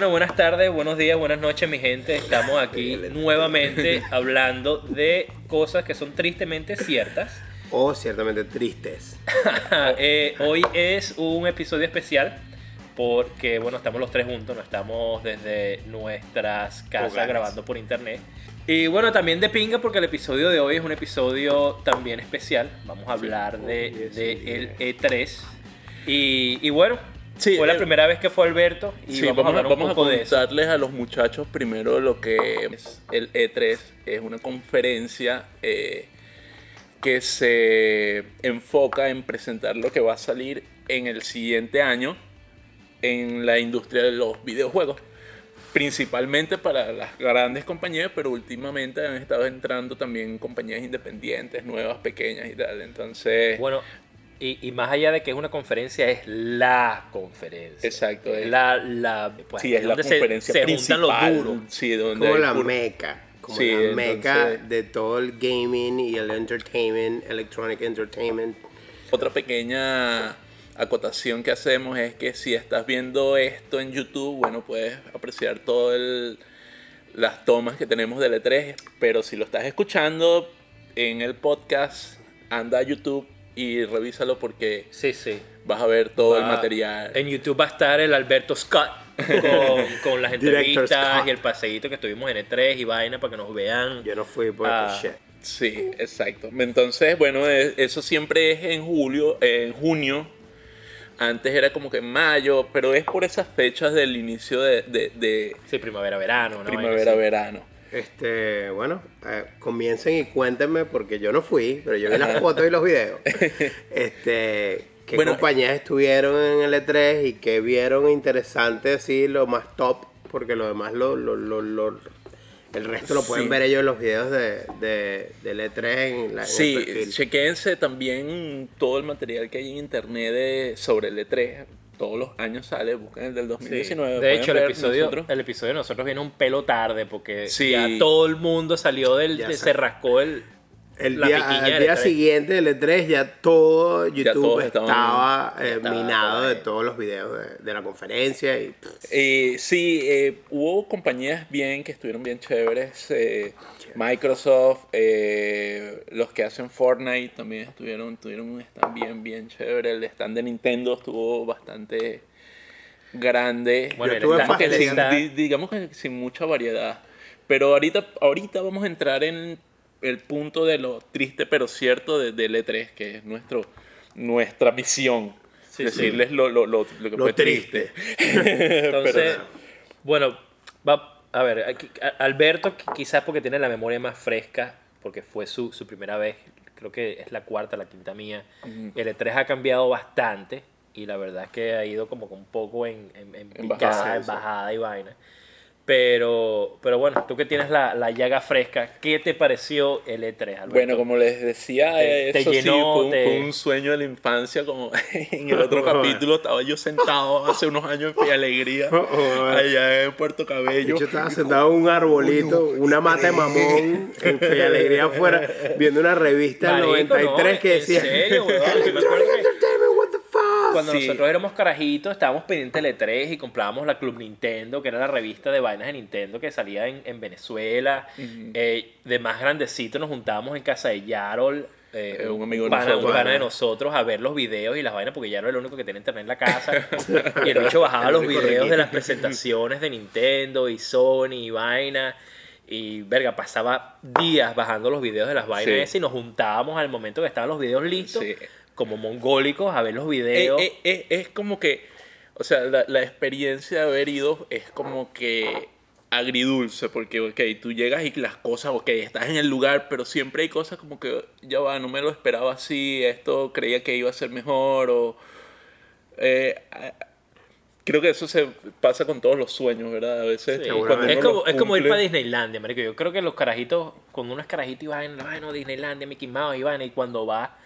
Bueno, buenas tardes, buenos días, buenas noches, mi gente. Estamos aquí nuevamente hablando de cosas que son tristemente ciertas. O ciertamente tristes. Eh, hoy es un episodio especial porque, bueno, estamos los tres juntos, no estamos desde nuestras casas Hogares. grabando por internet. Y bueno, también de pinga porque el episodio de hoy es un episodio también especial. Vamos a hablar de, de el sí. E3. Y, y bueno, Sí, fue la el- primera vez que fue Alberto y Sí, vamos, a un poco eso. contarles a los muchachos primero lo que es el E3. Es una conferencia eh, que se enfoca en presentar lo que va a salir en el siguiente año en la industria de los videojuegos. Principalmente para las grandes compañías, pero últimamente han estado entrando también compañías independientes, nuevas, pequeñas y tal. Entonces, Bueno, y, y más allá de que es una conferencia, es la conferencia. Exacto, Es la, la, pues, sí, es la donde se- conferencia se, principal. juntan los duros. Sí, donde Como la meca. Como Sí, la meca entonces- de todo el gaming y el entertainment, electronic entertainment. Otra pequeña acotación que hacemos es que si estás viendo esto en YouTube, bueno, puedes apreciar todas las tomas que tenemos del E3, pero si lo estás escuchando en el podcast, anda a YouTube y revísalo porque Sí, sí. vas a ver todo el material. En YouTube va a estar el Alberto Scott con, con las entrevistas y el paseíto que estuvimos en E3 y vaina para que nos vean. Yo no fui porque Ah. shit. Sí, exacto. Entonces, bueno, eh, eso siempre es en julio, en junio. Antes era como que en mayo, pero es por esas fechas del inicio de, de- de Sí, primavera, verano. Este, bueno, eh, comiencen y cuéntenme porque yo no fui, pero yo vi las fotos y los videos. Este, ¿qué Bueno, compañías estuvieron en el E3 y qué vieron interesante así lo más top? Porque lo demás lo, lo, lo, lo- el resto lo pueden Sí. ver ellos en los videos de, de, del E3 en, la, Sí, chequense también todo el material que hay en internet de- sobre el E3. Todos los años sale, busquen el del Sí. 2019. De hecho, el episodio, nosotros. el episodio de nosotros viene un pelo tarde porque Sí. ya todo el mundo salió del. Se rascó el. El la día, del día E3. siguiente del E3 ya todo YouTube estaba eh, minado de todos los videos de, de la conferencia y Eh, sí, eh, hubo compañías bien que estuvieron bien chéveres. eh, Microsoft, eh, los que hacen Fortnite también estuvieron, tuvieron un stand bien, bien chévere. El stand de Nintendo estuvo bastante grande. Bueno, el digamos, que el sin, digamos que sin mucha variedad. Pero ahorita, ahorita vamos a entrar en el punto de lo triste pero cierto de, del E3, que es nuestro, nuestra misión. Sí, decirles Lo, lo, lo, lo que fue triste. Entonces, Pero- bueno, va, a ver, aquí, a- Alberto qui- quizás porque tiene la memoria más fresca, porque fue su, su primera vez, creo que es la cuarta, la quinta mía. El E3 ha cambiado bastante y la verdad es que ha ido como que un poco en, en, en En picada, bajada, en sí. bajada y vaina. Pero, pero bueno, tú que tienes la, la llaga fresca, ¿qué te pareció el E3, Alberto? Bueno, como les decía, Te- te eso sí, llenó, fue un, te- fue un sueño de la infancia, como en el otro capítulo estaba yo sentado hace unos años en Fe Alegría, allá en Puerto Cabello. hecho, estaba sentado en un arbolito, una mata de mamón, en Fe Alegría afuera, viendo una revista del Marico, 93 no, que en decía serio, weón, Cuando Sí. nosotros éramos carajitos, estábamos pendientes del E3 y comprábamos la Club Nintendo, que era la revista de vainas de Nintendo que salía en, en Venezuela. Eh, de más grandecito nos juntábamos en casa de Yarol. eh, Eh, un amigo de pana- nosotros. un pana de nosotros a ver los videos y las vainas porque Yarol era el único que tenía internet en la casa y el bicho bajaba El los videos de las presentaciones de Nintendo y Sony y vaina y verga pasaba días bajando los videos de las vainas Sí. y nos juntábamos al momento que estaban los videos listos Sí. Como mongólicos a ver los Eh, videos eh, eh, es como que, o sea, la, la experiencia de haber ido es como que agridulce, porque, ok, tú llegas y las cosas, ok, estás en el lugar, pero siempre hay cosas como que, ya va, no me lo esperaba así, esto creía que iba a ser mejor, o... eh, creo que eso se pasa con todos los sueños, ¿verdad? A veces Sí. cuando Es como, es como ir para Disneylandia, marico. Yo creo que los carajitos, cuando uno es carajito y va en ay, no, Disneylandia, Mickey Mouse y y cuando va,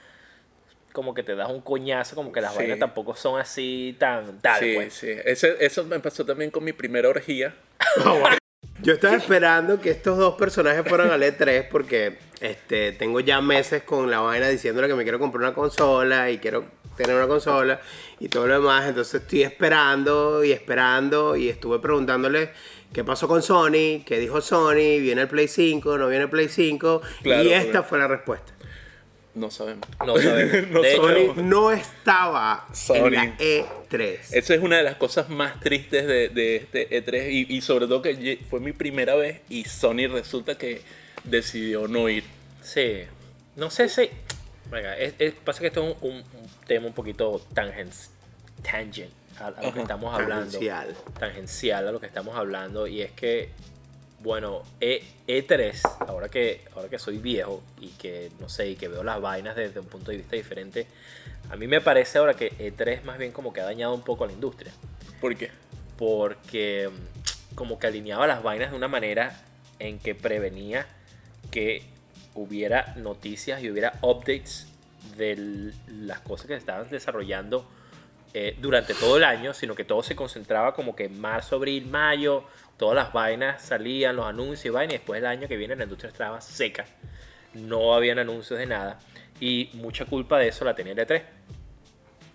como que te das un coñazo, como que las Sí. vainas tampoco son así tan tal, Sí, pues. sí. Ese- eso me pasó también con mi primera orgía. Yo estaba esperando que estos dos personajes fueran al E3 porque este, tengo ya meses con la vaina diciéndole que me quiero comprar una consola y quiero tener una consola y todo lo demás. Entonces estoy esperando y esperando y estuve preguntándole qué pasó con Sony, qué dijo Sony, viene el Play 5, no viene el Play 5 Claro, y esta fue la respuesta. No sabemos. No sabemos. No de hecho. Sony no estaba Sony. en la E E3. Esa es una de las cosas más tristes de, de este E3 y, y sobre todo que fue mi primera vez y Sony resulta que decidió no ir. Sí. No sé si. Venga, es, es- pasa que esto es un, un- un tema un poquito tangen, tangent a, a lo que estamos hablando. Tangencial. Tangencial a lo que estamos hablando. Y es que, bueno, E, E3, ahora que, ahora que soy viejo y que, no sé, y que veo las vainas desde un punto de vista diferente, a mí me parece ahora que E3 más bien como que ha dañado un poco a la industria ¿Por qué? porque mm, como que alineaba las vainas de una manera en que prevenía que hubiera noticias y hubiera updates de las cosas que se estaban desarrollando eh, durante todo el año, sino que todo se concentraba como que en marzo, abril, mayo, todas las vainas salían, los anuncios y vainas, y después el año que viene la industria estaba seca, no habían anuncios de nada, y mucha culpa de eso la tenía el E3.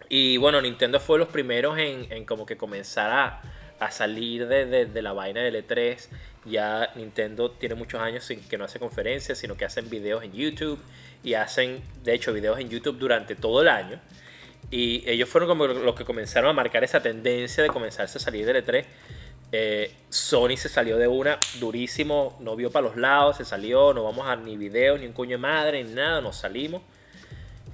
Y bueno, Nintendo fue los primeros en, como que comenzar a, a salir de, de- de la vaina del E3. Ya Nintendo tiene muchos años sin que no hace conferencias, sino que hacen videos en YouTube y hacen, de hecho, videos en YouTube durante todo el año. Y ellos fueron como los que comenzaron a marcar esa tendencia de comenzarse a salir del E3. Eh, Sony se salió de una durísimo, no vio para los lados, se salió, no vamos a ni videos, ni un coño de madre, ni nada, nos salimos.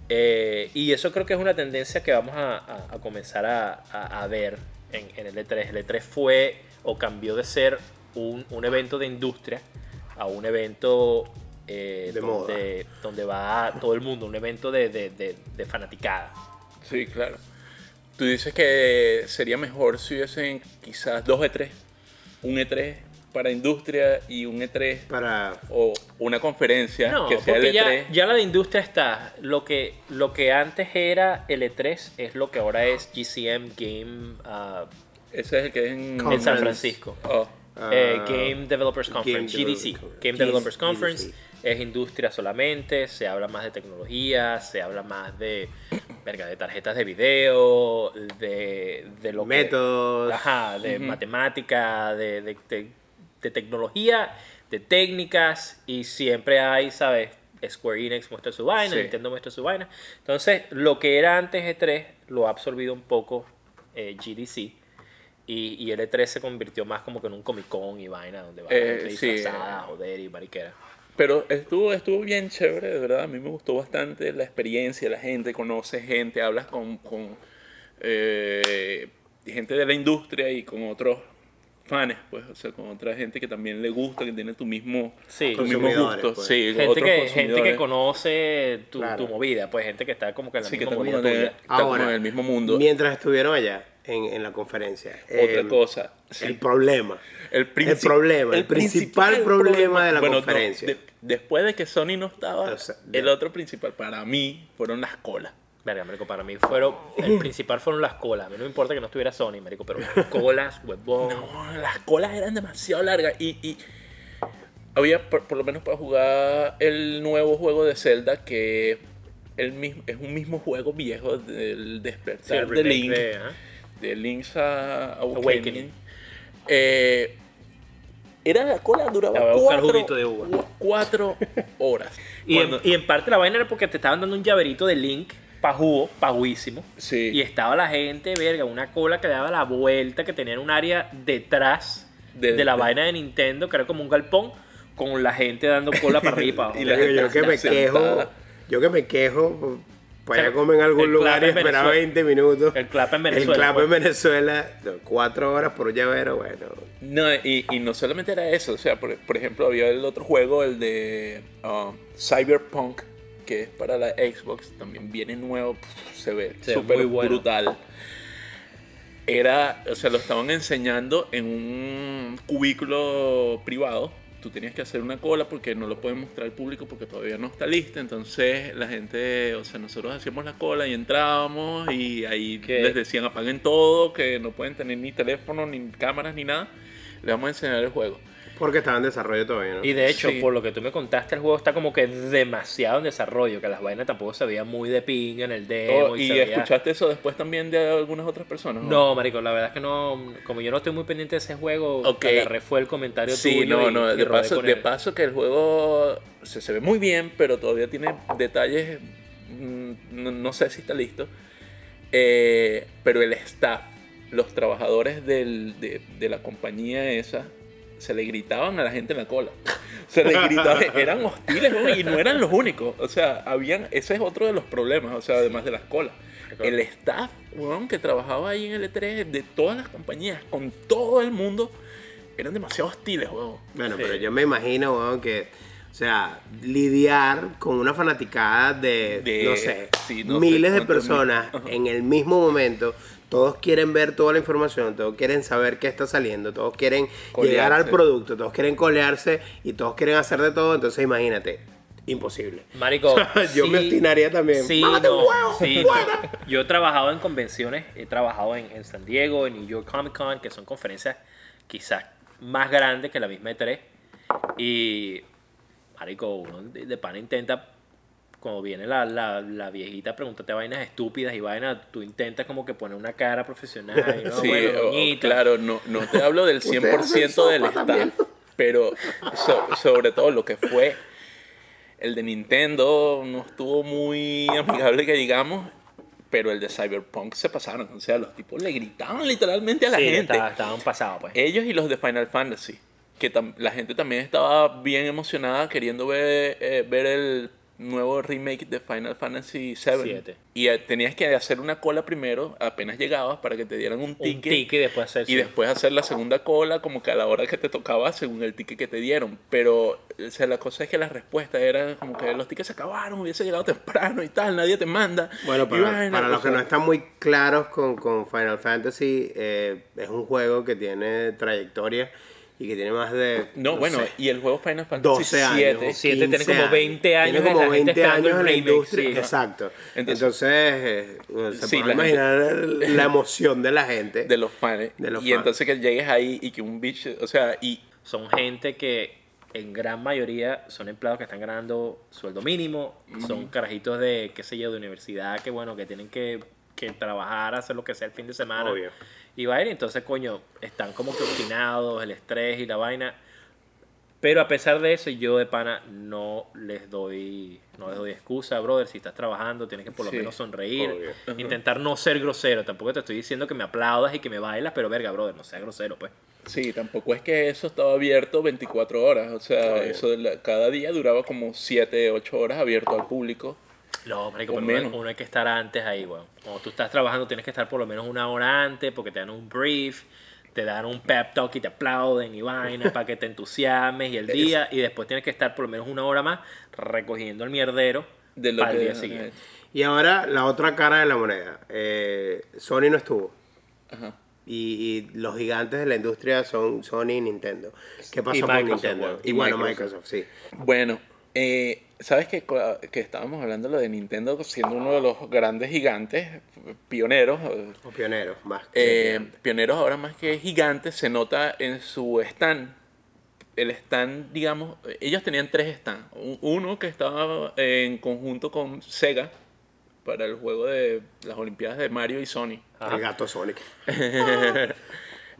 Eh, y eso creo que es una tendencia que vamos a, a- a comenzar a, a- a ver en, en el E3. El E3 fue o cambió de ser un, un evento de industria a un evento eh, De donde, donde va todo el mundo, un evento de, de- de- de fanaticada. Sí, claro. Tú dices que sería mejor si hubiesen quizás dos E3. Un E3 para industria y un E3 Para o una conferencia No, que sea porque el ya, E3. ya la de industria está. Lo que, lo que antes era el E3 es lo que ahora es GCM Game ah, Ese es el que es en, en Conference. San Francisco. Oh, Eh, Game Developers Conference, Game GDC, Developers- Game Developers GDC. Es industria solamente, se habla más de tecnología, se habla más de, verga, de tarjetas de video, de, de lo que- métodos. Ajá, de matemática, de, de- de- de tecnología, de técnicas, y siempre hay, ¿sabes? Square Enix muestra su vaina, Sí. Nintendo muestra su vaina. Entonces, lo que era antes E3 lo ha absorbido un poco eh, GDC. Y, y el E3 se convirtió más como que en un Comic Con y vaina, donde va Eh, gente sí, disfrazada, eh. joder y mariquera. Pero estuvo, estuvo bien chévere, de verdad. A mí me gustó bastante la experiencia, la gente, conoce gente, hablas con, con eh, gente de la industria y con otros fans, pues, o sea, con otra gente que también le gusta, que tiene tu mismo, Sí. tu mismo gusto. pues. Sí, Gente que, gente que conoce tu, Claro. tu movida, pues gente que está como que en la Sí, que misma está como, movida en, tuya. está como en el mismo mundo. Mientras estuvieron allá en, en la conferencia. Otra eh, cosa. sí. El problema. El, El problema, el principal problema de la Bueno, no, conferencia. de- después de que Sony no estaba, O sea, el otro principal para mí fueron las colas. Verga, marico, para mí fueron, el principal fueron las colas. A mí no me importa que no estuviera Sony, marico, pero las colas, huevón. No, las colas eran demasiado largas y, y había por, por lo menos para jugar el nuevo juego de Zelda que el mismo, es un mismo juego viejo del Sí, despertar el de Link, de, ajá. De Link's a- Awakening. Awakening. Eh, era la cola duraba La cuatro, de uva. cuatro horas. Y, en, Cuando- y en parte la vaina era porque te estaban dando un llaverito de Link pa' jugo, pa' juísimo. Sí. Y estaba la gente, verga, una cola que daba la vuelta, que tenía un área detrás de, De- la de- vaina de Nintendo, que era como un galpón, con la gente dando cola para arriba. Y la Yo, gente yo que me sentada. quejo, yo que me quejo, para O sea, allá comer en algún el lugar y esperar Venezuela. 20 minutos. El clap en El Venezuela, clap pues. en Venezuela, cuatro horas por un llavero, bueno. No, y, y no solamente era eso, o sea, por, por ejemplo, había el otro juego, el de um, Cyberpunk, que es para la Xbox, también viene nuevo, pf, se ve súper bueno. brutal. Era, o sea, lo estaban enseñando en un cubículo privado. Tú tenías que hacer una cola porque no lo pueden mostrar al público porque todavía no está lista. Entonces la gente, o sea, nosotros hacíamos la cola y entrábamos y ahí ¿Qué? les decían apaguen todo, que no pueden tener ni teléfono, ni cámaras, ni nada. Les vamos a enseñar el juego. Porque estaba en desarrollo todavía, ¿no? Y de hecho, Sí. por lo que tú me contaste, el juego está como que demasiado en desarrollo, que las vainas tampoco se veían muy de ping en el demo. Oh, y ¿Y escuchaste eso después también de algunas otras personas? No, marico, la verdad es que no, como yo no estoy muy pendiente de ese juego, agarré fue el comentario Sí, tuyo no, no, y de paso, de que el juego se, se ve muy bien, pero todavía tiene detalles, mm, no, no sé si está listo, Eh, pero el staff, los trabajadores del- de, de la compañía esa, se le gritaban a la gente en la cola. Se le gritaban, eran hostiles ¿no? y no eran los únicos. O sea, habían, ese es otro de los problemas, o sea, además de las colas. El staff, que trabajaba ahí en el E3 de todas las compañías, con todo el mundo, eran demasiado hostiles, weón. Bueno, Sí. pero yo me imagino, weón, que, o sea, lidiar con una fanaticada de, De- no sé, sí, no sé miles de personas mil. En el mismo momento. Todos quieren ver toda la información, todos quieren saber qué está saliendo, todos quieren llegar al producto, todos quieren colearse y todos quieren hacer de todo. Entonces, imagínate, imposible. Marico, Yo me obstinaría también. Sí, ¡Mámate un no, huevo! sí. Yo he trabajado en convenciones, he trabajado en, en San Diego, en New York Comic Con, que son conferencias quizás más grandes que la misma E3. Y, marico, uno de, de pana intenta, cuando viene la, la, la viejita a preguntarte vainas estúpidas y vainas, tú intentas como que poner una cara profesional. Y, no, Sí, bueno, o- claro, no, no te hablo del Usted hace 100% del staff, pero so- sobre todo lo que fue el de Nintendo no estuvo muy amigable que digamos, pero el de Cyberpunk se pasaron, o sea, los tipos le gritaban literalmente a la Sí, gente. estaba- estaban pasados, pues. Ellos y los de Final Fantasy, que la gente también estaba bien emocionada queriendo ver, eh, ver el nuevo remake de Final Fantasy VII. Siete. Y eh, tenías que hacer una cola primero, apenas llegabas, para que te dieran un Un ticket. ticket y después hacer Y después hacer la segunda cola como que a la hora que te tocaba según el ticket que te dieron. Pero o sea, la cosa es que la respuesta era como que los tickets se acabaron, hubiese llegado temprano y tal, nadie te manda. Bueno, para, vaina, para los que no están muy claros con, con Final Fantasy, eh, es un juego que tiene trayectoria y que tiene más de. No, bueno, sé, y el juego Final Fantasy 12 años. VII Siete tiene 15 como 20 años Tiene de como la gente 20 esperando años en la industria. sí. Exacto. Entonces- Entonces, eh, se Sí, puede la imaginar la emoción de la gente. de los fans. De los y fans. entonces que llegues ahí y que un bicho, o sea, y son gente que en gran mayoría son empleados que están ganando sueldo mínimo, son carajitos de, qué sé yo, de universidad que, bueno, que tienen que, que trabajar, hacer lo que sea el fin de semana. Obvio. Y va a ir, entonces, coño, están como que obstinados, el estrés y la vaina. Pero a pesar de eso, yo de pana no les doy, no les doy excusa, brother. Si estás trabajando, tienes que por lo Sí, menos sonreír. obvio. Intentar no ser grosero. Tampoco te estoy diciendo que me aplaudas y que me bailas, pero verga, brother, no seas grosero, pues. sí, tampoco es que eso estaba abierto 24 horas, o sea, Obvio. eso de la- cada día duraba como 7, 8 horas abierto al público. No, marico, O pero menos. uno, uno hay que estar antes ahí, weón. Cuando tú estás trabajando tienes que estar por lo menos una hora antes porque te dan un brief, te dan un pep talk y te aplauden y vaina para que te entusiasmes y el día y después tienes que estar por lo menos una hora más recogiendo el mierdero De lo para el que- día siguiente. Y ahora la otra cara de la moneda. Eh, Sony no estuvo. Ajá. Y, y los gigantes de la industria son Sony y Nintendo. ¿Qué pasó Y con Microsoft, Nintendo? Y, Y bueno, Microsoft. Microsoft, sí. Bueno, eh, ¿sabes que, que estábamos hablando lo de Nintendo siendo uno de los grandes gigantes, pioneros? O pioneros, más que Eh, pioneros ahora más que gigantes, se nota en su stand. El stand, digamos, ellos tenían tres stands. Un- Uno que estaba en conjunto con Sega para el juego de las Olimpiadas de Mario y Sony. el gato Sonic.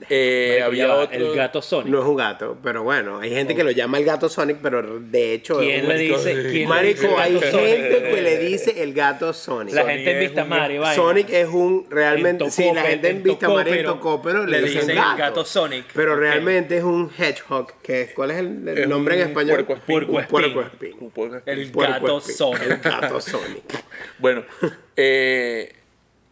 Eh, había otro. El gato Sonic. No es un gato, pero bueno, hay gente que lo llama el gato Sonic, pero de hecho ¿Quién le marico. dice? quién le Marico, dice el hay Sonic? gente que le dice el gato Sonic. La Sonic gente en es Vista un- vaina. Sonic es un realmente, En sí, la gente en en Vista Mar y en Tocópero le, le dicen dicen gato. gato Sonic. Pero realmente es un hedgehog, que es, ¿cuál es el, el Es nombre en español? Un poco- El gato Sonic. El gato Sonic. Bueno, eh,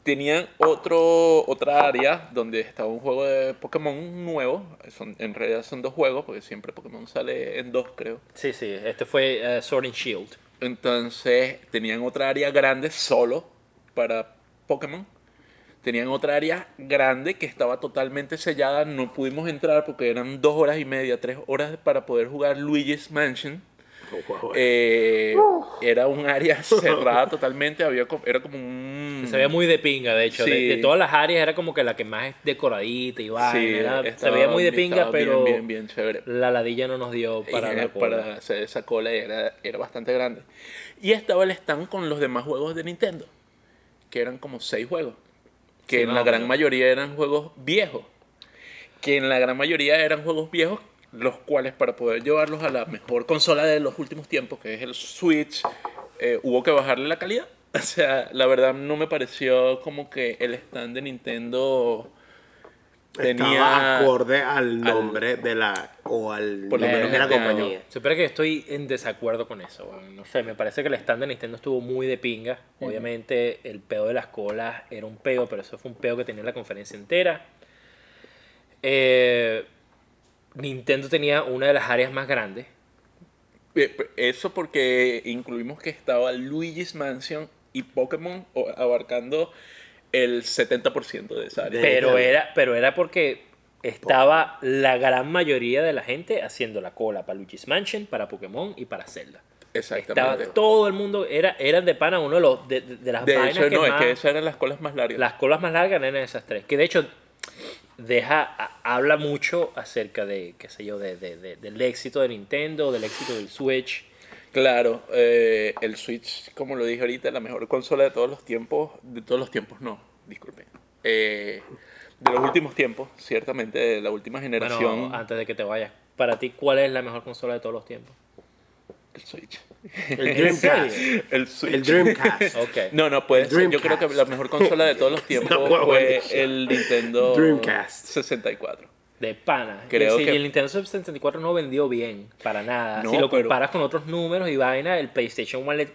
tenían otro, otra área donde estaba un juego de Pokémon nuevo. Son, en realidad son dos juegos, porque siempre Pokémon sale en dos, creo. Sí, sí, este fue eh, Sword and Shield. Entonces tenían otra área grande solo para Pokémon. Tenían otra área grande que estaba totalmente sellada. No pudimos entrar porque eran dos horas y media, tres horas para poder jugar Luigi's Mansion. Eh, era un área cerrada totalmente, había, era como un... Se veía muy de pinga, de hecho. De, Sí. de todas las áreas era como que la que más es decoradita y vaina. Sí, se veía muy de pinga, bien, pero Bien, bien, chévere. la ladilla no nos dio para la cola. para hacer esa cola era, era bastante grande. Y estaba el stand con los demás juegos de Nintendo, que eran como seis juegos, que Sí, en la gran mayoría eran juegos viejos, que en la gran mayoría eran juegos viejos, los cuales para poder llevarlos a la mejor consola de los últimos tiempos, que es el Switch, eh, hubo que bajarle la calidad. O sea, la verdad no me pareció como que el stand de Nintendo tenía... Estaba acorde al nombre de la. o al Por lo nombre menos de la este compañía. Supera que estoy en desacuerdo con eso. No sé, me parece que el stand de Nintendo estuvo muy de pinga. Obviamente el peo de las colas era un peo, pero eso fue un peo que tenía la conferencia entera. Eh, Nintendo tenía una de las áreas más grandes. Eh, Eso porque incluimos que estaba Luigi's Mansion y Pokémon abarcando el 70% de esa área. Pero era, pero era porque estaba la gran mayoría de la gente haciendo la cola para Luigi's Mansion, para Pokémon y para Zelda. Estaba Exactamente. todo el mundo, era, eran de pana uno de, los, de, de- de las De vainas hecho, que no, es que esas eran las colas más largas. las colas más largas eran esas tres. Que de hecho deja, habla mucho acerca de, qué sé yo, de, de- de- del éxito de Nintendo, del éxito del Switch. Claro, eh, el Switch, como lo dije ahorita, la mejor consola de todos los tiempos. De todos los tiempos, no, disculpen. Eh, de los últimos tiempos, ciertamente, de la última generación. Bueno, antes de que te vayas, para ti, ¿cuál es la mejor consola de todos los tiempos? El Switch. El Dreamcast. El Switch. El Dreamcast. Ok. No, no, puede ser. Yo creo que la mejor consola de todos los tiempos No, fue el Nintendo Dreamcast. 64. De pana. Creo y, sí, que- y el Nintendo 64 no vendió bien, para nada. No, si lo pero- comparas con otros números y vaina, el PlayStation 1 le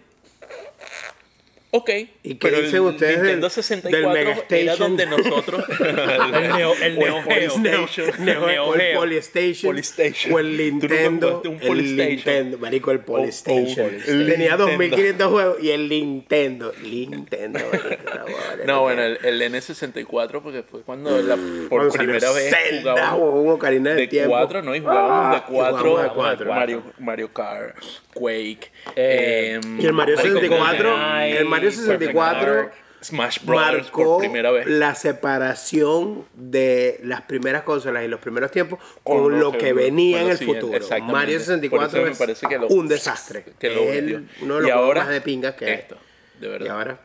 Ok. ¿Y qué pero el ustedes del- Nintendo del 64 Mega era Station? donde nosotros... El Neo, el O el Neo Geo. Polystation. Neo- Neo o el Geo. Polystation, Polystation. o el Nintendo, jugaste un el Polystation. Nintendo, marico, el Polystation. oh, Tenía Nintendo. 2500 juegos y el Nintendo, Nintendo, marico, No, bueno, el, el N64 porque fue cuando la, por Cuando salió primera vez Zelda, jugábamos un de tiempo. 4, ¿no? Y jugábamos Ah, y 4 jugábamos de cuatro. Mario, Mario Kart, Quake, Eh, em, Y el Mario Marico, 64, GoldenEye, el Mario Perfect 64 Dark. Smash marcó por primera vez. la separación de las primeras consolas y los primeros tiempos con, Con lo lo que- venía en el futuro. Mario Por 64 eso me es parece que lo- un desastre. que lo es el- uno de los ahora, más de pingas que esto, de verdad. Y ahora,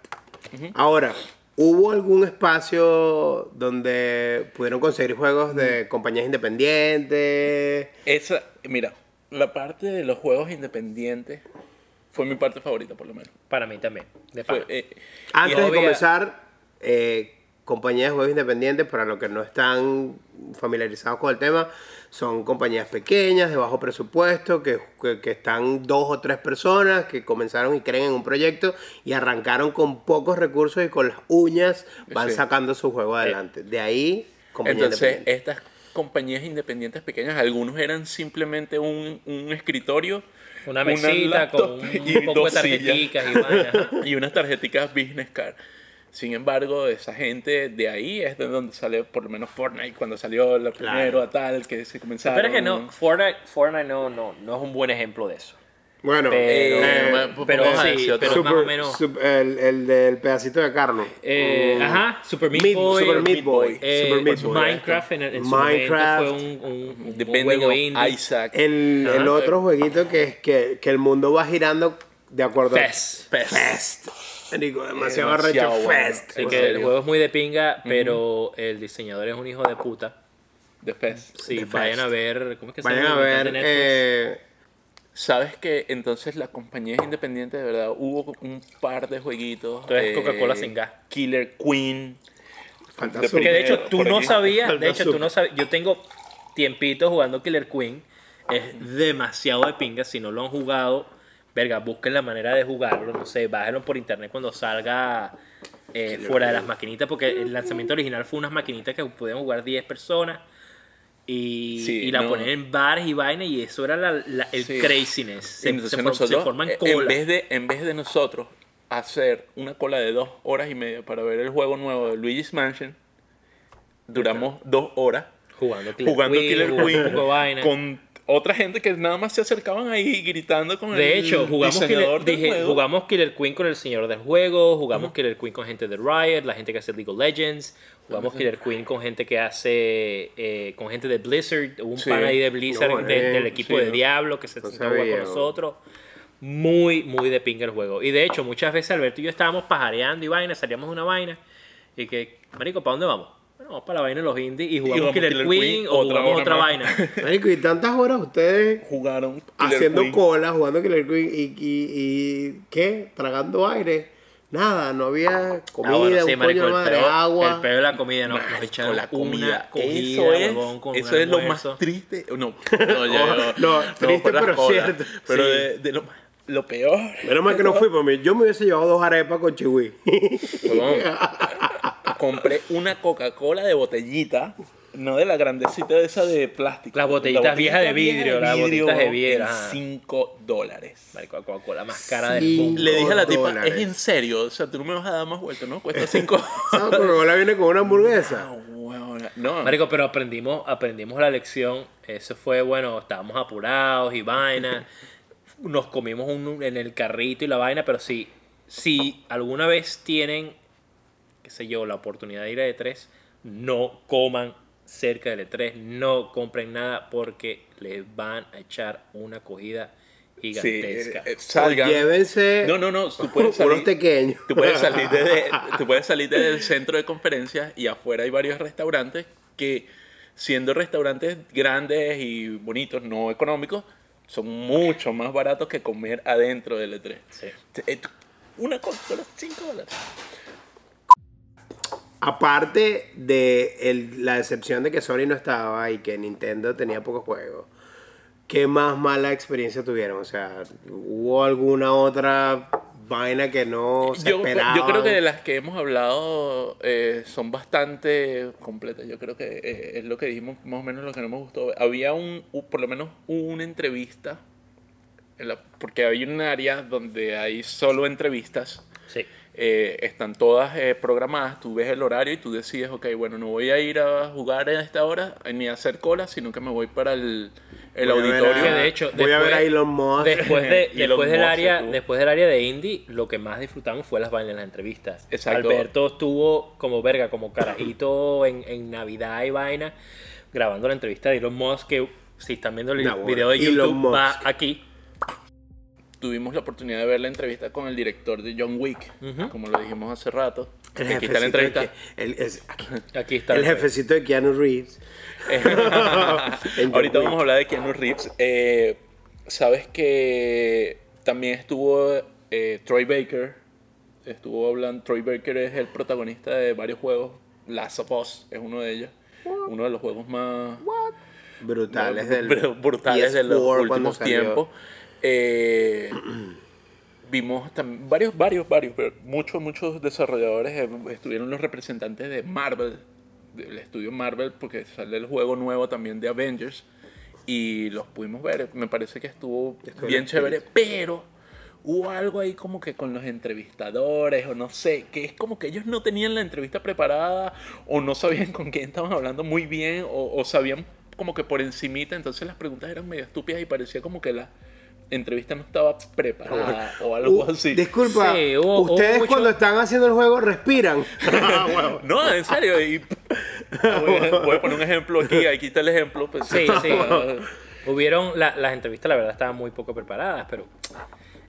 ahora, ¿hubo algún espacio donde pudieron conseguir juegos de compañías independientes? Esa, mira, la parte de los juegos independientes fue mi parte favorita, por lo menos. Para mí también. De Fue, eh, Antes de obvia- comenzar, eh, compañías de juegos independientes, para los que no están familiarizados con el tema, son compañías pequeñas, de bajo presupuesto, que, que- que están dos o tres personas que comenzaron y creen en un proyecto y arrancaron con pocos recursos y con las uñas van Sí. sacando su juego adelante. De ahí, compañías Entonces, independientes. estas compañías independientes pequeñas, algunos eran simplemente un, un escritorio, Una mesita con un y poco de tarjeticas y y unas tarjeticas business card. Sin embargo, esa gente de ahí es de donde sale por lo menos Fortnite cuando salió la Claro. primero a tal que se comenzaron. Pero es que no, Fortnite, Fortnite no, no, no es un buen ejemplo de eso. Bueno, Pero, Eh, eh, pero a sí, pero más o menos. el, el del pedacito de carne. eh, Mm. ajá, Super Meat Meat- Boy. Super Meat Boy. eh, Super Meat Boy. Minecraft en, en su Minecraft. momento fue un, un, un The un Binding juego indie. Isaac. El, otro jueguito que es que, que el mundo va girando de acuerdo Fest. a Fest. Marico, demasiado Demasiado arrecho bueno. Fest. Así que el juego es muy de pinga, pero el diseñador es un hijo de puta. The Fest. Sí, The vayan Fest. a ver. ¿Cómo es que se Vayan llama? a el documental ver. Eh, Sabes que entonces las compañías independientes, de verdad, hubo un par de jueguitos. Entonces, Coca-Cola sin gas. Killer Queen. Azúcar. Porque de hecho tú no aquí. sabías, de hecho tú no sabías, yo tengo tiempito jugando Killer Queen, es demasiado de pinga, si no lo han jugado, verga, busquen la manera de jugarlo, no sé, bájenlo por internet cuando salga eh, fuera de las maquinitas, porque el lanzamiento original fue unas maquinitas que podían jugar 10 personas y, Sí, y la no. ponían en bares y vainas y eso era la- la- el Sí. craziness, se, Entonces se for- nosotros, se forman eh, colas. en vez, de, en vez de nosotros hacer una cola de dos horas y media para ver el juego nuevo de Luigi's Mansion, duramos dos horas jugando Killer jugando Queen, Killer con otra gente que nada más se acercaban ahí gritando con De el hecho, jugamos Killer, del dije, juego. jugamos Killer Queen con el señor del juego, jugamos Killer Queen con gente de Riot, la gente que hace League of Legends, jugamos Killer Queen con gente que hace, eh, con gente de Blizzard, hubo un Sí. pan ahí de Blizzard, No, de- eh, del equipo sí, de. Diablo que se No sentó a jugar con nosotros. Muy, muy de pinga el juego. Y de hecho, muchas veces Alberto y yo estábamos pajareando y vaina, salíamos de una vaina y que, marico, ¿para dónde vamos? Bueno, vamos para la vaina de los indies y jugamos jugamos Killer, Killer Queen, Queen, o otra jugamos hora otra vaina. Marico, y tantas horas ustedes jugaron Killer haciendo Queen. cola, jugando Killer Queen y, y, y ¿qué? Tragando aire. Nada, no había comida, Ah, bueno, sí, un marico, coño de el madre, peor- agua. El peor de la comida, ¿no? Nos echaron la comida. una cogida, eso es, huevón, con eso es lo más triste. No, no, ya, No, triste, pero cierto. Pero Sí. de, de lo, más- lo peor. Menos mal que no fui, por mí. Yo me hubiese llevado dos arepas con chihui. Compré una Coca-Cola de botellita, no de la grandecita de esa de plástico. Las botellitas La viejas de vidrio, las botellitas de vidrio, en ajá. 5 dólares. Marico, la Coca-Cola más cara del mundo. Le dije a la tipa, dólares. es en serio, o sea, tú no me vas a dar más vueltas, ¿no? Cuesta 5 ¿Sabes? Coca-Cola viene con una hamburguesa. No, Marico, pero aprendimos, aprendimos la lección. Eso fue, bueno, estábamos apurados y vaina. Nos comimos un, en el carrito y la vaina, pero sí, si alguna vez tienen, qué sé yo, la oportunidad de ir a E3, no coman cerca del E3, no compren nada porque les van a echar una cogida sí, gigantesca. eh, eh, salgan. Llévense No, no, no, tú puedes salir. pequeños. Tú puedes salir desde, tú puedes salir desde el centro de conferencias y afuera hay varios restaurantes que, siendo restaurantes grandes y bonitos, no económicos, son mucho más baratos que comer adentro del E3. Sí. Eh, Una Coca-Cola, 5 dólares. Aparte de el- la decepción de que Sony no estaba y que Nintendo tenía pocos juegos, ¿qué más mala experiencia tuvieron? O sea, ¿hubo alguna otra vaina que no se Yo, esperaba? yo creo que de las que hemos hablado eh, son bastante completas. Yo creo que eh, es lo que dijimos más o menos lo que no me gustó. Había un, por lo menos una entrevista, en la- porque hay un área donde hay solo entrevistas. Sí. Eh, están todas eh, programadas, tú ves el horario y tú decides, ok, bueno, no voy a ir a jugar a esta hora eh, ni a hacer cola, sino que me voy para el, el Voy a ver auditorio. Que a- de hecho, voy a ver después- a Elon Musk. Después, de, Elon después, del Musk, área, después del área de indie, lo que más disfrutamos fue las vainas en las entrevistas. Exacto. Alberto estuvo como verga, como carajito en, en Navidad y vaina, grabando la entrevista de Elon Musk, que si están viendo el video de YouTube, va aquí. Tuvimos la oportunidad de ver la entrevista con el director de John Wick, como lo dijimos hace rato. El aquí está la entrevista. que- el, es- aquí. Aquí está. El jefecito de Keanu Reeves. Ahorita Wick. vamos a hablar de Keanu Reeves. Eh, Sabes que también estuvo eh, Troy Baker. Estuvo hablando. Troy Baker es el protagonista de varios juegos. Last of Us es uno de ellos. Uno de los juegos más Brutales no, del br- brutales de los PS4 cuando últimos salió. Eh, vimos varios, varios, varios, pero muchos, muchos desarrolladores eh, estuvieron los representantes de Marvel, del estudio Marvel, porque sale el juego nuevo también de Avengers y los pudimos ver. Me parece que estuvo bien chévere, pero hubo algo ahí como que con los entrevistadores o no sé, que es como que ellos no tenían la entrevista preparada o no sabían con quién estaban hablando muy bien o, o sabían como que por encimita, entonces las preguntas eran medio estúpidas y parecía como que la entrevista no estaba preparada o algo Uh, así. Disculpa, Sí, hubo- hubo ustedes mucho- cuando están haciendo el juego respiran. Ah. No, en serio. Y voy, a, voy a poner un ejemplo aquí. Aquí está el ejemplo. Pues, Sí, sí. Hubieron, la- las entrevistas la verdad estaban muy poco preparadas, pero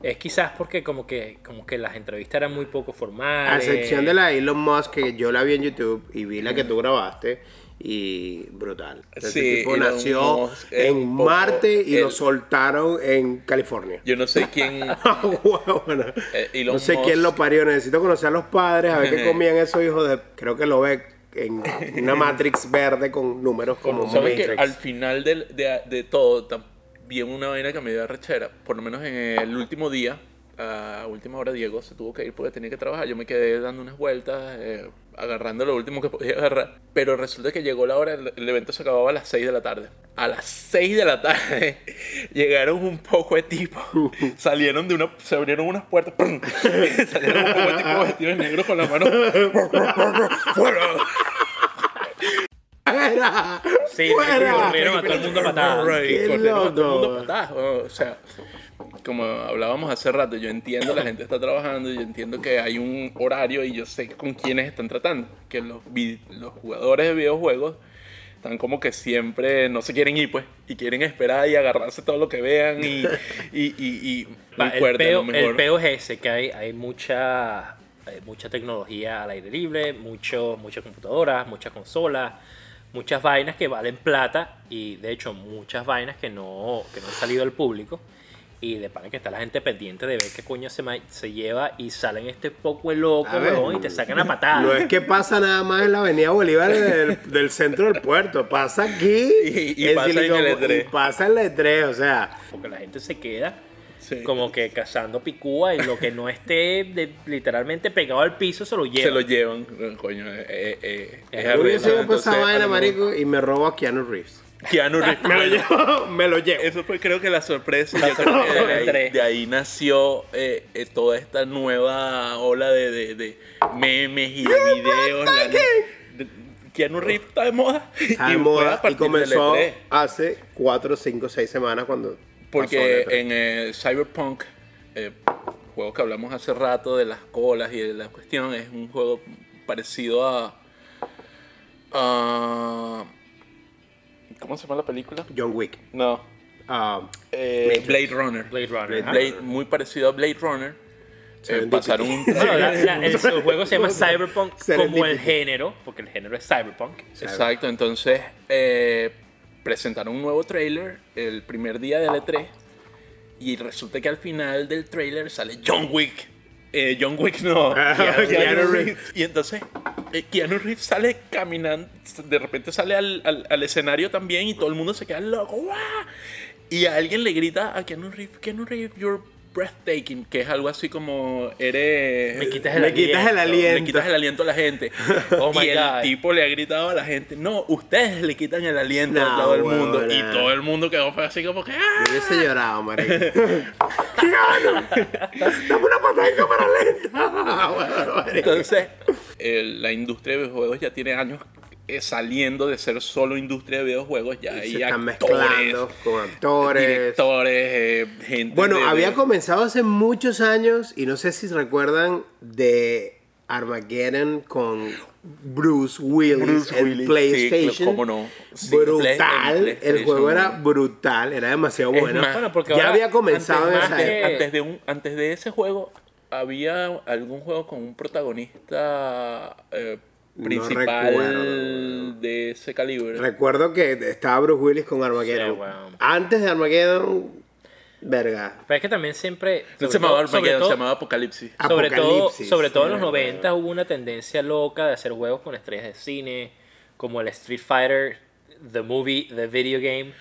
es quizás porque como que, como que las entrevistas eran muy poco A formales. excepción de la Elon Musk, que yo la vi en YouTube y vi la que tú grabaste. Y brutal. Sí, tipo nació es en poco Marte y lo el- soltaron en California. Yo no sé quién. Bueno, Eh, no sé Musk. quién lo parió. Necesito conocer a los padres, a ver qué comían esos hijos de. Creo que lo ve en una Matrix verde con números como ¿Sabes que Matrix. al final del- de, de todo también una vaina que me dio rechera? Por lo menos en el último día, a última hora, Diego se tuvo que ir porque tenía que trabajar. Yo me quedé dando unas vueltas, eh, agarrando lo último que podía agarrar. Pero resulta que llegó la hora, el, evento se acababa a las 6 de la tarde. A las 6 de la tarde llegaron un poco de tipos, salieron de una, se abrieron unas puertas, ¡pum! salieron un poco de tipos vestidos de negro con las manos. ¡Fuera! ¡Fuera! Sí, ¡Fuera! corrieron a todo el mundo a patadas. Right, ¡Qué corrieron a todo el mundo a patadas, O sea, como hablábamos hace rato, yo entiendo la gente está trabajando, yo entiendo que hay un horario y yo sé con quiénes están tratando. Que los, jugadores de videojuegos están como que siempre no se quieren ir, pues, y quieren esperar y agarrarse todo lo que vean y, y, y, y Va, el, peo, el peo es ese, que hay, hay mucha, hay mucha tecnología al aire libre, mucho, muchas computadoras, muchas consolas, muchas vainas que valen plata y de hecho muchas vainas que no, que no han salido al público. Y de pana que está la gente pendiente de ver qué coño se, se lleva y salen este poco de loco, A ver. huevón, y te sacan a patadas. No es que pasa nada más en la avenida Bolívar del, del centro del puerto, pasa aquí Y- y pasa en el Silicon- E3. y pasa en el E3, o sea, Porque la gente se queda Sí. como que cazando picúa y lo que no esté de- literalmente pegado al piso se lo lleva. Se lo llevan, coño, eh, eh, eh, es Yo yo vaina, lo mejor- marico, y me robo a Keanu Reeves. Keanu Reeves. Me lo llevo, me lo llevo. Eso fue creo que la sorpresa. Yo creo que de, ahí, de nació eh, eh, toda esta nueva ola de, de- de memes y de videos. La, de- Keanu Reeves está de moda. Está de y fue moda a y del comenzó E3, hace 4, 5, 6 semanas cuando Porque E3. en el Cyberpunk, eh, juego que hablamos hace rato de las colas y de la cuestión, es un juego parecido a. a- ¿Cómo se llama la película? John Wick. No. Ah, eh. Blade Runner. Blade Runner. muy parecido a Blade Runner. Eh, pasaron un Bueno, la- la- el, el juego se llama Cyberpunk como el género, porque el género es Cyberpunk. Exacto, entonces eh, presentaron un nuevo trailer el primer día del E3 y resulta que al final del trailer sale John Wick. Eh, John Wick no, Keanu Keanu Reeves. Reeves. Y entonces eh, Keanu Reeves sale caminando, de repente sale al, al- al escenario también y todo el mundo se queda loco. ¡guau! Y a alguien le grita a Keanu Reeves, Keanu Reeves, you're breathtaking, que es algo así como eres... Me quitas el Me quitas el aliento. Le quitas el aliento a la gente. Oh my y el God. tipo le ha gritado a la gente, no, ustedes le quitan el aliento No, a todo el mundo. Y todo el mundo quedó fue así como que... ¡ah! yo hubiese llorado, marico. ¡Dame una patada en cámara lenta! Entonces, el- la industria de videojuegos ya tiene años eh, saliendo de ser solo industria de videojuegos. Ya se hay están actores, mezclando con actores. directores, eh, gente... Bueno, de- había de- comenzado hace muchos años y no sé si recuerdan de Armageddon con Bruce Willis Bruce en Willis, PlayStation. sí, cómo no. Sí, brutal. Play- el juego era brutal, era demasiado bueno. más, Bueno, porque ya había comenzado en antes esa que- antes de un antes de ese juego había algún juego con un protagonista eh, principal recuerdo. de ese calibre Recuerdo que estaba Bruce Willis con Armageddon. Sí. Antes de Armageddon, verga. Pero es que también siempre. no se llamaba todo- Armageddon, todo- se llamaba Apocalipsis Sobre todo, Apocalipsis, sobre todo en los sí, 90 hubo una tendencia loca de hacer juegos con estrellas de cine, como el Street Fighter, The Movie, The Video Game,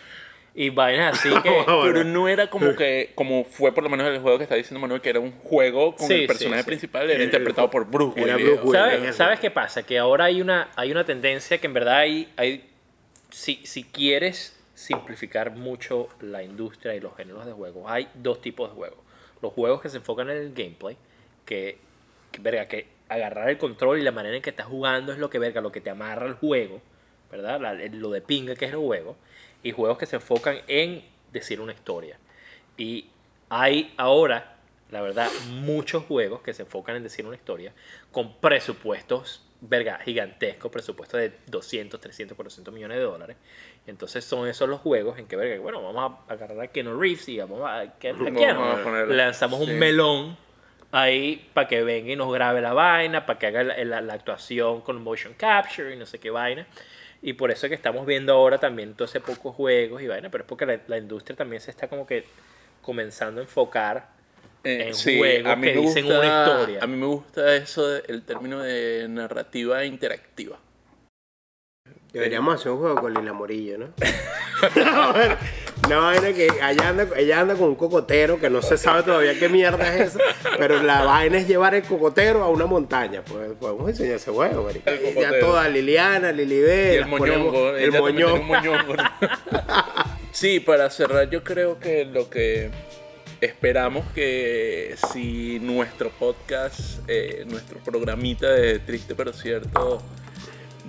y vainas así que... Bueno. pero no era como que como fue por lo menos el juego que está diciendo Manuel que era un juego con Sí, el personaje sí. principal era El- interpretado por Bruce era Willis. Bruce Willis. ¿Sabes, Bueno, ¿Sabes qué pasa? Que ahora hay una, hay una tendencia que en verdad hay, hay si, si quieres simplificar mucho la industria y los géneros de juegos, hay dos tipos de juegos. Los juegos que se enfocan en el gameplay, que, que, verga, que agarrar el control y la manera en que estás jugando es lo que, verga, lo que te amarra al juego, ¿verdad? La- lo de pinga que es el juego. Y juegos que se enfocan en decir una historia. Y hay ahora, la verdad, muchos juegos que se enfocan en decir una historia con presupuestos, verga, gigantescos, presupuestos de 200, 300, 400 millones de dólares. Entonces son esos los juegos en que, verga, bueno, vamos a agarrar a Keanu Reeves y vamos a, a Keanu, Vamos a lanzamos sí. un melón ahí para que venga y nos grabe la vaina, para que haga la, la- la actuación con motion capture y no sé qué vaina. Y por eso es que estamos viendo ahora también todos ese pocos juegos y vaina, pero es porque la, la industria también se está como que comenzando a enfocar Eh, en sí, juegos a mí que me dicen gusta, una historia. A mí me gusta eso, de- el término de narrativa interactiva. Deberíamos hacer un juego con Lila Morillo, ¿no? no, vaina que ella anda, ella anda con un cocotero que no se sabe todavía qué mierda es eso, pero la vaina es llevar el cocotero a una montaña. Pues podemos enseñar ese juego, Y Ya toda Liliana, Lilibé, Y el moñongo. el moñongo, sí, para cerrar, yo creo que lo que esperamos que si nuestro podcast, eh, nuestro programita de Triste pero Cierto,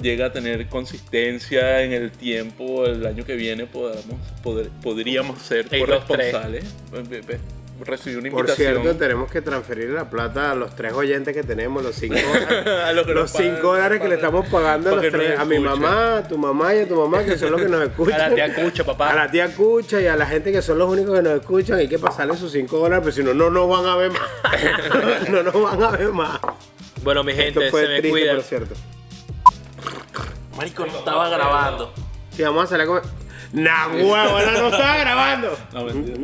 llega a tener consistencia en el tiempo, el año que viene podamos, poder, podríamos ser Y los corresponsales. Ve, Recibí una Por cierto, tenemos que transferir la plata a los tres oyentes que tenemos, los cinco dólares. A los que los nos pagan, 5 dólares que le estamos pagando a, los tres, a mi mamá, a tu mamá y a tu mamá, que son los que nos escuchan. A la tía Cucha, papá. A la tía Cucha y a la gente que son los únicos que nos escuchan, hay que pasarle sus 5 dólares, pero si no, no nos van a ver más. no nos van a ver más. Bueno, mi Esto gente, fue se me triste, por cierto. Marico, no estaba grabando. Si vamos a salir a comer. ¡Nah, huevo! No estaba grabando! No, mentira.